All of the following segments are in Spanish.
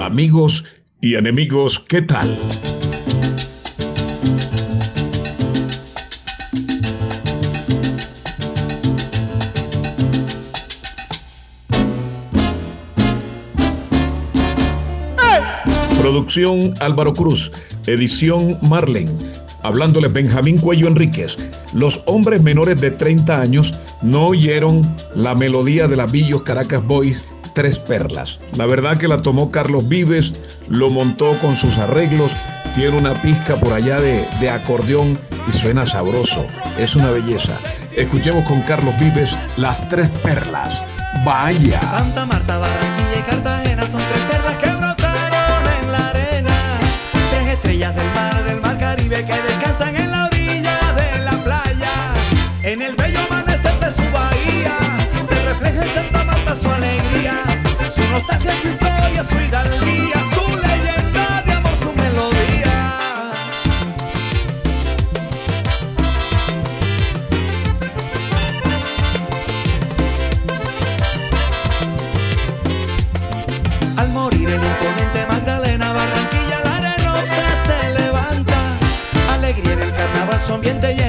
Amigos y enemigos, ¿qué tal? Producción Álvaro Cruz, edición Marlen, hablándoles Benjamín Cuello Enríquez. Los hombres menores de 30 años no oyeron la melodía de la Villos Caracas Boys Tres Perlas. La verdad que la tomó Carlos Vives, lo montó con sus arreglos, tiene una pizca por allá de, de acordeón y suena sabroso. Es una belleza. Escuchemos con Carlos Vives Las Tres Perlas. Vaya. Santa Marta, Barranquilla y Cartagena son tres imponente Magdalena, Barranquilla, la arenosa se levanta. Alegría en el carnaval, su ambiente llena,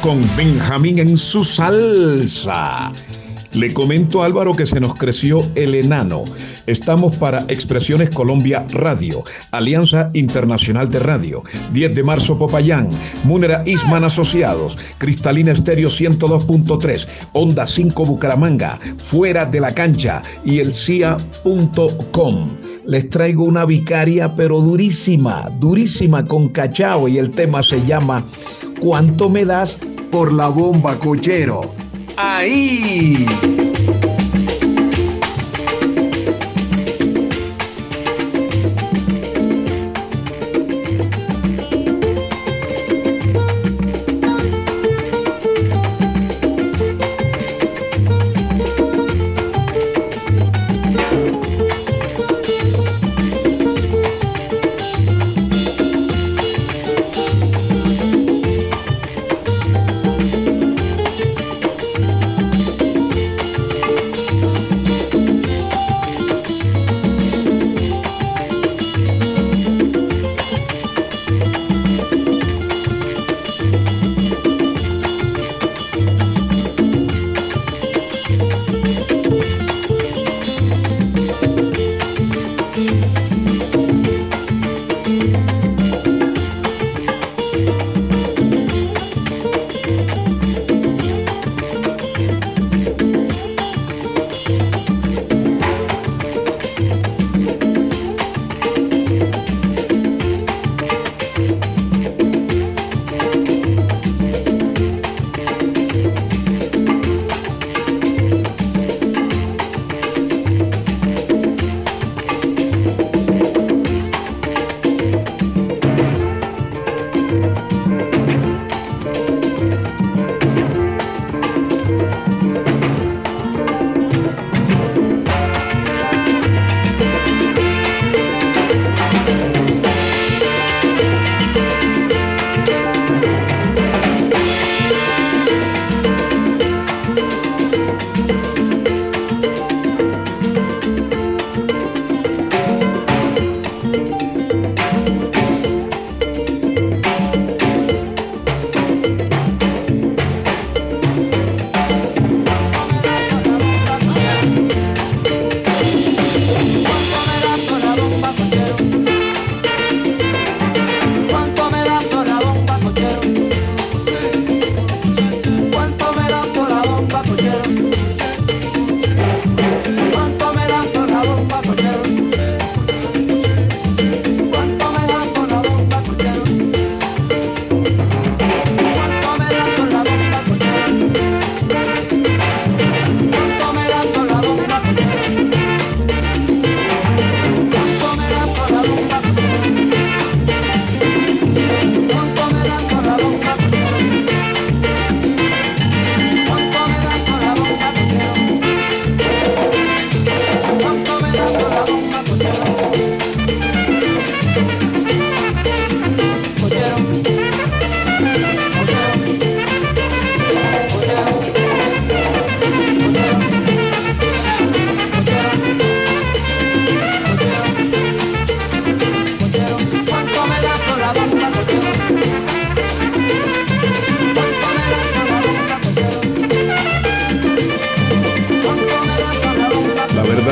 Con Benjamín en su salsa. Le comento a Álvaro que se nos creció el enano. Estamos para Expresiones Colombia Radio, Alianza Internacional de Radio, 10 de marzo Popayán, Munera Isman Asociados, Cristalina Estéreo 102.3, Onda 5 Bucaramanga, Fuera de la Cancha y el CIA.com. Les traigo una vicaria pero durísima, durísima con cachao y el tema se llama ¿Cuánto me das por la bomba cochero? Ahí.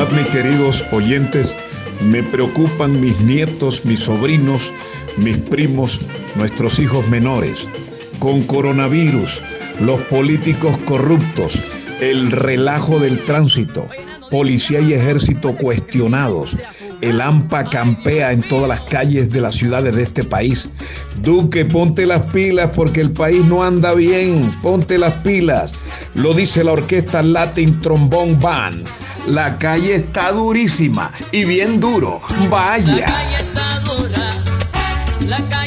Mis queridos oyentes, me preocupan mis nietos, mis sobrinos, mis primos, nuestros hijos menores. Con coronavirus, los políticos corruptos, el relajo del tránsito, policía y ejército cuestionados. El AMPA campea en todas las calles de las ciudades de este país. Duque, ponte las pilas porque el país no anda bien. Ponte las pilas. Lo dice la orquesta Latin Trombone Band. La calle está durísima y bien duro. Vaya. La calle está dura. La calle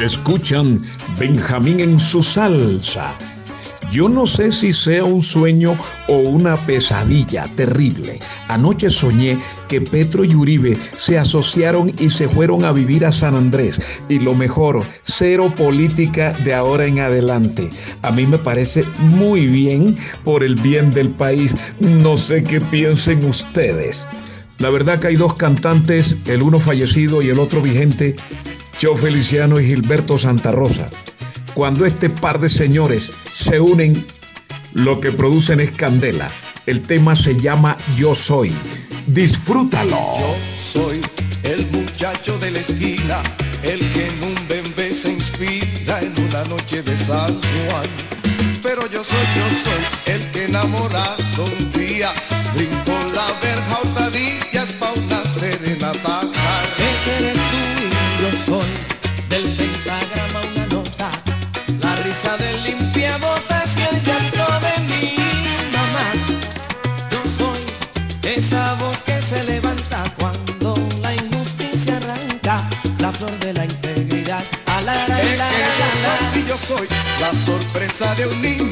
Escuchan Benjamín en su salsa. Yo no sé si sea un sueño o una pesadilla terrible. Anoche soñé que Petro y Uribe se asociaron y se fueron a vivir a San Andrés. Y lo mejor, cero política de ahora en adelante. A mí me parece muy bien por el bien del país. No sé qué piensen ustedes. La verdad que hay dos cantantes, el uno fallecido y el otro vigente, Joe Feliciano y Gilberto Santa Rosa. Cuando este par de señores se unen, lo que producen es candela. El tema se llama Yo Soy. Disfrútalo. Yo soy el muchacho de la esquina, el que en un bembé se inspira en una noche de San Juan. Pero yo soy, yo soy el que enamorado un día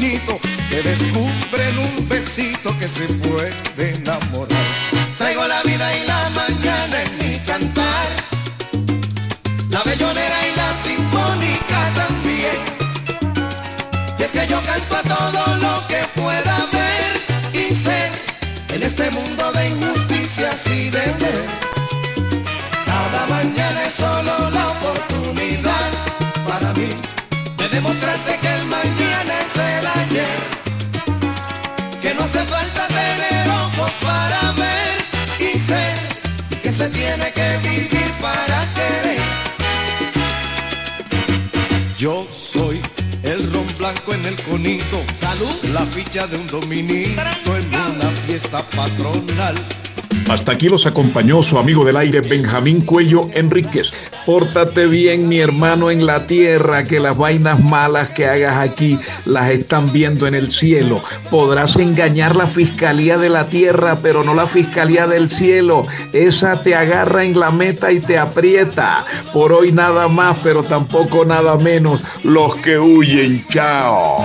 de que descubre en un besito que se puede enamorar. Traigo la vida y la mañana en mi cantar, la bellonera y la sinfónica también. Y es que yo canto a todo lo que pueda ver y ser en este mundo tener. Cada mañana es solo la Salud. La ficha de un dominito en una fiesta patronal. Hasta aquí los acompañó su amigo del aire Benjamín Cuello Enríquez. Pórtate bien, mi hermano, en la tierra, que las vainas malas que hagas aquí las están viendo en el cielo. Podrás engañar la fiscalía de la tierra, pero no la fiscalía del cielo. Esa te agarra en la meta y te aprieta. Por hoy nada más, pero tampoco nada menos. Los que huyen, chao.